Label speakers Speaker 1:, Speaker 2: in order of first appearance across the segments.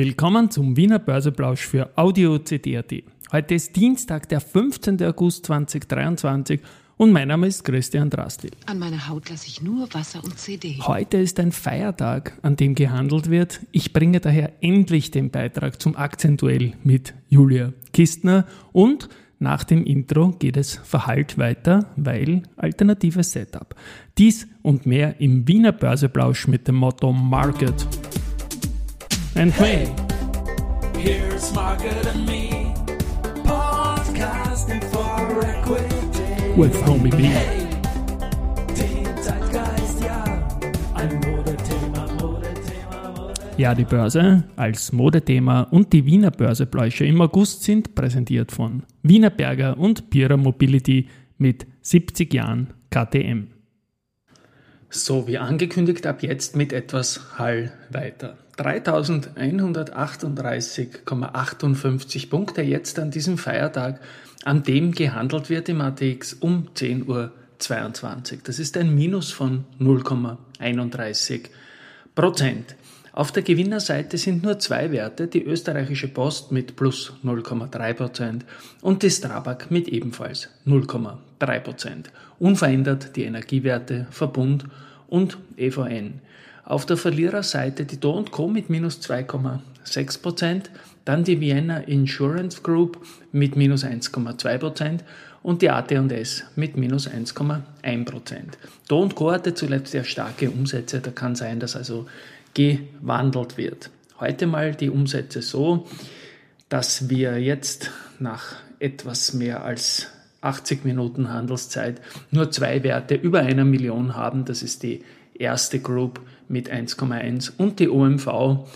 Speaker 1: Willkommen zum Wiener Börseplausch für Audio CD.at. Heute ist Dienstag, der 15. August 2023 und mein Name ist Christian Drastil.
Speaker 2: An meiner Haut lasse ich nur Wasser und CD.
Speaker 1: Heute ist ein Feiertag, an dem gehandelt wird. Ich bringe daher endlich den Beitrag zum Akzentuell mit Julia Kistner und nach dem Intro geht es verhallt weiter, weil alternatives Setup. Dies und mehr im Wiener Börseplausch mit dem Motto Market and hey, Here's Market and me, podcasting for equity. With Homie B. Hey, ja, ein Modethema, Modethema, Modethema. Ja, die Börse als Modethema und die Wiener Börsepläusche im August sind präsentiert von Wiener Berger und Pira Mobility mit 70 Jahren KTM. So, wie angekündigt, ab jetzt mit etwas Hall weiter. 3138,58 Punkte jetzt an diesem Feiertag, an dem gehandelt wird im ATX um 10.22 Uhr. Das ist ein Minus von 0,31 Prozent. Auf der Gewinnerseite sind nur zwei Werte, die österreichische Post mit plus 0,3 Prozent und die Strabag mit ebenfalls 0,3%. Prozent. Unverändert die Energiewerte Verbund und EVN. Auf der Verliererseite die Do Co. mit minus 2,6%, dann die Vienna Insurance Group mit minus 1,2% und die AT&S mit minus 1,1%. Do Co. hatte zuletzt sehr starke Umsätze, da kann sein, dass also gewandelt wird. Heute mal die Umsätze so, dass wir jetzt nach etwas mehr als 80 Minuten Handelszeit nur zwei Werte über einer Million haben. Das ist die erste Group mit 1,1 und die OMV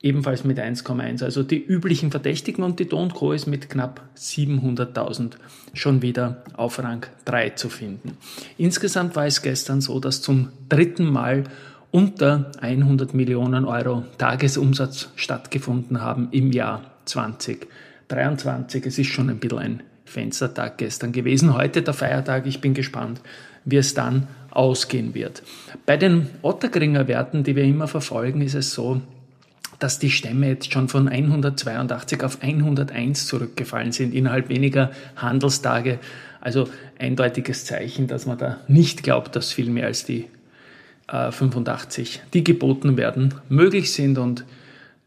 Speaker 1: ebenfalls mit 1,1. Also die üblichen Verdächtigen und die Don't Co. ist mit knapp 700.000 schon wieder auf Rang 3 zu finden. Insgesamt war es gestern so, dass zum dritten Mal unter 100 Millionen Euro Tagesumsatz stattgefunden haben im Jahr 2023. Es ist schon ein bisschen ein Fenstertag gestern gewesen. Heute der Feiertag. Ich bin gespannt, wie es dann ausgehen wird. Bei den Ottergringer Werten, die wir immer verfolgen, ist es so, dass die Stämme jetzt schon von 182 auf 101 zurückgefallen sind innerhalb weniger Handelstage. Also eindeutiges Zeichen, dass man da nicht glaubt, dass viel mehr als die äh, 85, die geboten werden, möglich sind. Und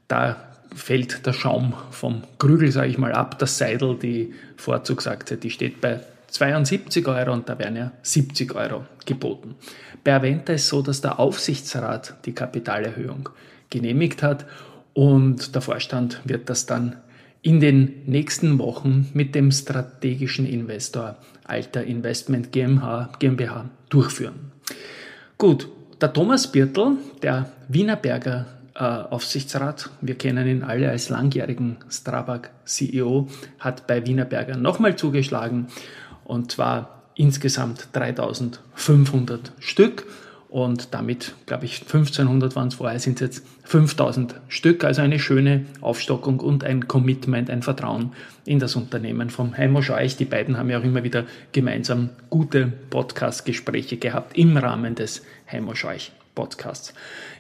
Speaker 1: da fällt der Schaum vom Krügel, sage ich mal, ab. Das Seidel, die Vorzugsaktie, die steht bei 72 Euro und da werden ja 70 Euro geboten. Bei Aventa ist so, dass der Aufsichtsrat die Kapitalerhöhung genehmigt hat und der Vorstand wird das dann in den nächsten Wochen mit dem strategischen Investor Alter Investment GmbH, GmbH durchführen. Gut, der Thomas Birtel, der Wienerberger äh, Aufsichtsrat, wir kennen ihn alle als langjährigen Strabag CEO, hat bei Wienerberger nochmal zugeschlagen und zwar insgesamt 3500 Stück und damit, glaube ich, 1500 waren es vorher, sind es jetzt 5000 Stück. Also eine schöne Aufstockung und ein Commitment, ein Vertrauen in das Unternehmen vom Heimo Scheuch. Die beiden haben ja auch immer wieder gemeinsam gute Podcast-Gespräche gehabt im Rahmen des Heimo Scheuch Podcasts.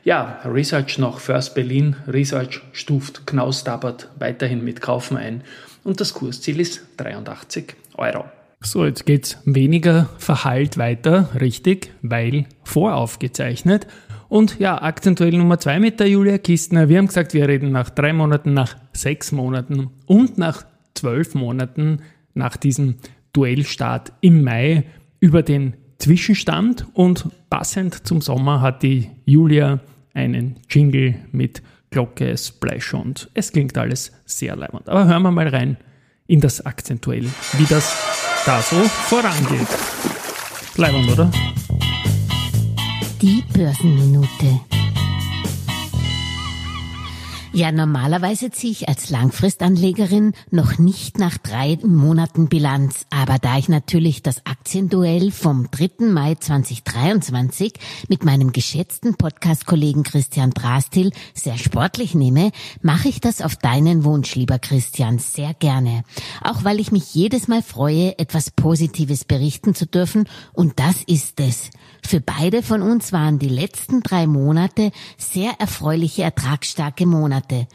Speaker 1: Ja, Research noch First Berlin. Research stuft Knaus Dabbert weiterhin mit Kaufen ein und das Kursziel ist 83 Euro. So, jetzt geht's weniger verhallt weiter, richtig, weil voraufgezeichnet. Und ja, akzentuell Nummer zwei mit der Julia Kistner. Wir haben gesagt, wir reden nach drei Monaten, nach sechs Monaten und nach zwölf Monaten nach diesem Duellstart im Mai über den Zwischenstand. Und passend zum Sommer hat die Julia einen Jingle mit Glocke, Splash und es klingt alles sehr leibend. Aber hören wir mal rein in das Akzentuell, wie das da so vorangeht. Leibend, oder?
Speaker 3: Die Börsenminute. Ja, normalerweise ziehe ich als Langfristanlegerin noch nicht nach drei Monaten Bilanz. Aber da ich natürlich das Aktienduell vom 3. Mai 2023 mit meinem geschätzten Podcast-Kollegen Christian Drastil sehr sportlich nehme, mache ich das auf deinen Wunsch, lieber Christian, sehr gerne. Auch weil ich mich jedes Mal freue, etwas Positives berichten zu dürfen. Und das ist es. Für beide von uns waren die letzten drei Monate sehr erfreuliche, ertragsstarke Monate. Monate.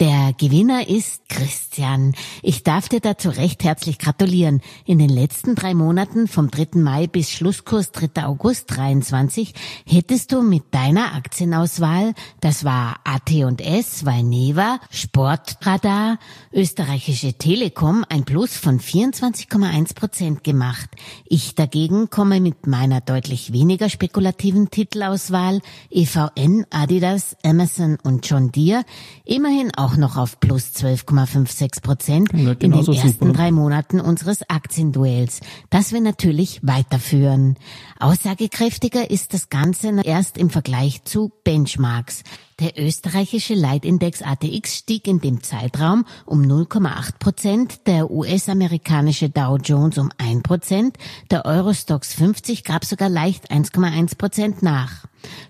Speaker 3: Der Gewinner ist Christian. Ich darf dir dazu recht herzlich gratulieren. In den letzten drei Monaten vom 3. Mai bis Schlusskurs 3. August 23 hättest du mit deiner Aktienauswahl, das war AT&S, Valneva, Sportradar, österreichische Telekom, ein Plus von 24,1 Prozent gemacht. Ich dagegen komme mit meiner deutlich weniger spekulativen Titelauswahl EVN, Adidas, Amazon und John Deere immerhin auch noch auf plus 12,56 Prozent in den ersten super. drei Monaten unseres Aktienduells, das wir natürlich weiterführen. Aussagekräftiger ist das Ganze erst im Vergleich zu Benchmarks. Der österreichische Leitindex ATX stieg in dem Zeitraum um 0,8 Prozent, der US-amerikanische Dow Jones um 1 Prozent, der Eurostox 50 gab sogar leicht 1,1 Prozent nach.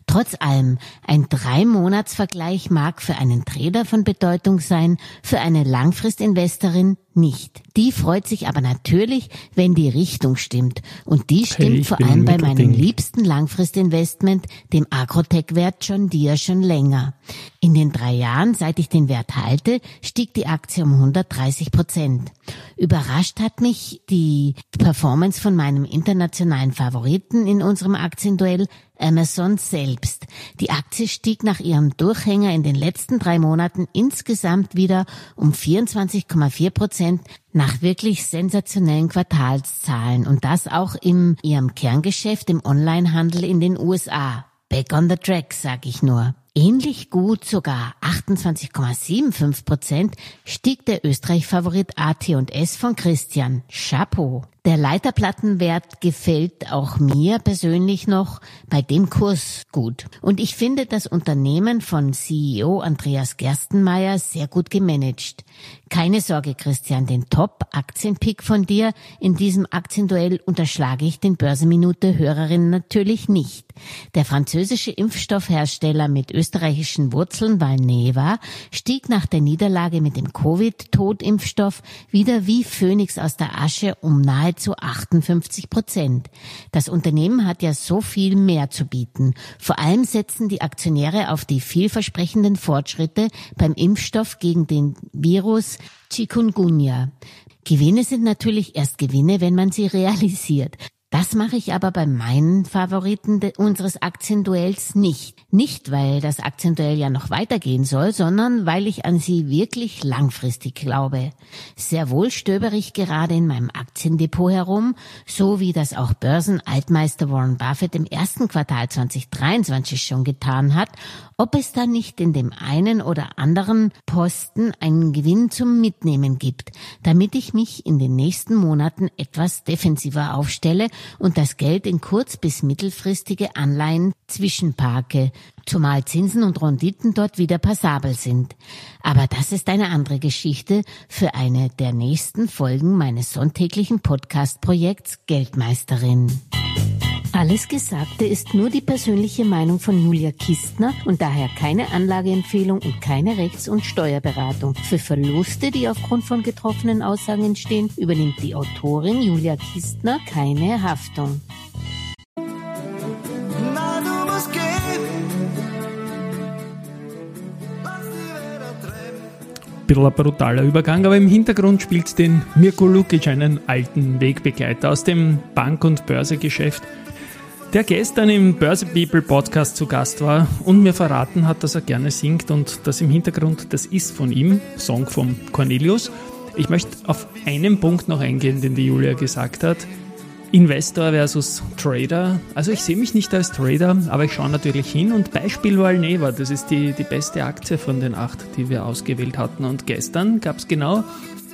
Speaker 3: Trotz allem, ein Drei-Monats-Vergleich mag für einen Trader von Bedeutung sein, für eine Langfristinvestorin nicht. Die freut sich aber natürlich, wenn die Richtung stimmt. Und die stimmt hey, vor allem bei meinem liebsten Langfristinvestment, dem Agrotech-Wert John Deere, schon länger. In den drei Jahren, seit ich den Wert halte, stieg die Aktie um 130 Prozent. Überrascht hat mich die Performance von meinem internationalen Favoriten in unserem Aktienduell, Amazon selbst. Die Aktie stieg nach ihrem Durchhänger in den letzten drei Monaten insgesamt wieder um 24,4 Prozent nach wirklich sensationellen Quartalszahlen und das auch in ihrem Kerngeschäft im Onlinehandel in den USA. Back on the track, sag ich nur. Ähnlich gut, sogar 28,75 Prozent, stieg der Österreich-Favorit AT&S von Christian. Chapeau. Der Leiterplattenwert gefällt auch mir persönlich noch bei dem Kurs gut. Und ich finde das Unternehmen von CEO Andreas Gerstenmeier sehr gut gemanagt. Keine Sorge, Christian, den Top-Aktienpick von dir in diesem Aktienduell unterschlage ich den Börsenminute-Hörerinnen natürlich nicht. Der französische Impfstoffhersteller mit österreichischen Wurzeln Valneva stieg nach der Niederlage mit dem Covid-Totimpfstoff wieder wie Phönix aus der Asche um nahe nahezu 58 Prozent. Das Unternehmen hat ja so viel mehr zu bieten. Vor allem setzen die Aktionäre auf die vielversprechenden Fortschritte beim Impfstoff gegen den Virus Chikungunya. Gewinne sind natürlich erst Gewinne, wenn man sie realisiert. Das mache ich aber bei meinen Favoriten unseres Aktienduells nicht. Nicht, weil das Aktienduell ja noch weitergehen soll, sondern weil ich an sie wirklich langfristig glaube. Sehr wohl stöber ich gerade in meinem Aktiendepot herum, so wie das auch Börsenaltmeister Warren Buffett im ersten Quartal 2023 schon getan hat ob es da nicht in dem einen oder anderen Posten einen Gewinn zum Mitnehmen gibt, damit ich mich in den nächsten Monaten etwas defensiver aufstelle und das Geld in kurz- bis mittelfristige Anleihen zwischenparke, zumal Zinsen und Renditen dort wieder passabel sind. Aber das ist eine andere Geschichte für eine der nächsten Folgen meines sonntäglichen Podcast-Projekts Geldmeisterin. Alles Gesagte ist nur die persönliche Meinung von Julia Kistner und daher keine Anlageempfehlung und keine Rechts- und Steuerberatung. Für Verluste, die aufgrund von getroffenen Aussagen entstehen, übernimmt die Autorin Julia Kistner keine Haftung.
Speaker 1: bisschen ein brutaler Übergang, aber im Hintergrund spielt den Mirko Lukic, einen alten Wegbegleiter aus dem Bank- und Börsegeschäft, der gestern im Börse People Podcast zu Gast war und mir verraten hat, dass er gerne singt und das im Hintergrund, das ist von ihm, Song von Cornelius. Ich möchte auf einen Punkt noch eingehen, den die Julia gesagt hat. Investor versus Trader. Also ich sehe mich nicht als Trader, aber ich schaue natürlich hin und Beispiel Valneva, das ist die, die beste Aktie von den acht, die wir ausgewählt hatten. Und gestern gab es genau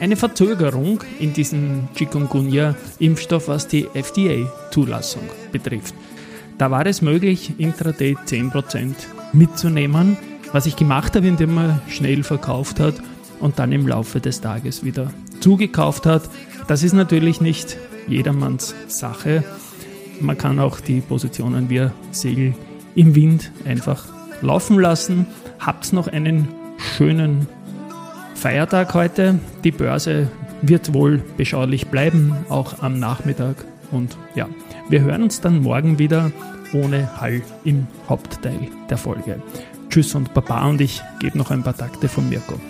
Speaker 1: eine Verzögerung in diesem Chikungunya-Impfstoff, was die FDA-Zulassung betrifft. Da war es möglich, intraday 10% mitzunehmen, was ich gemacht habe, indem man schnell verkauft hat und dann im Laufe des Tages wieder zugekauft hat. Das ist natürlich nicht jedermanns Sache. Man kann auch die Positionen wie Segel im Wind einfach laufen lassen. Habt noch einen schönen Feiertag heute. Die Börse wird wohl beschaulich bleiben, auch am Nachmittag. Und ja, wir hören uns dann morgen wieder ohne Hall im Hauptteil der Folge. Tschüss und Baba und ich gebe noch ein paar Takte von Mirko.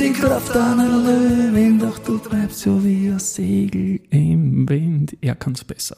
Speaker 1: Die Kraft einer Löwin, doch du treibst so wie ein Segel im Wind.
Speaker 4: Er kann's besser.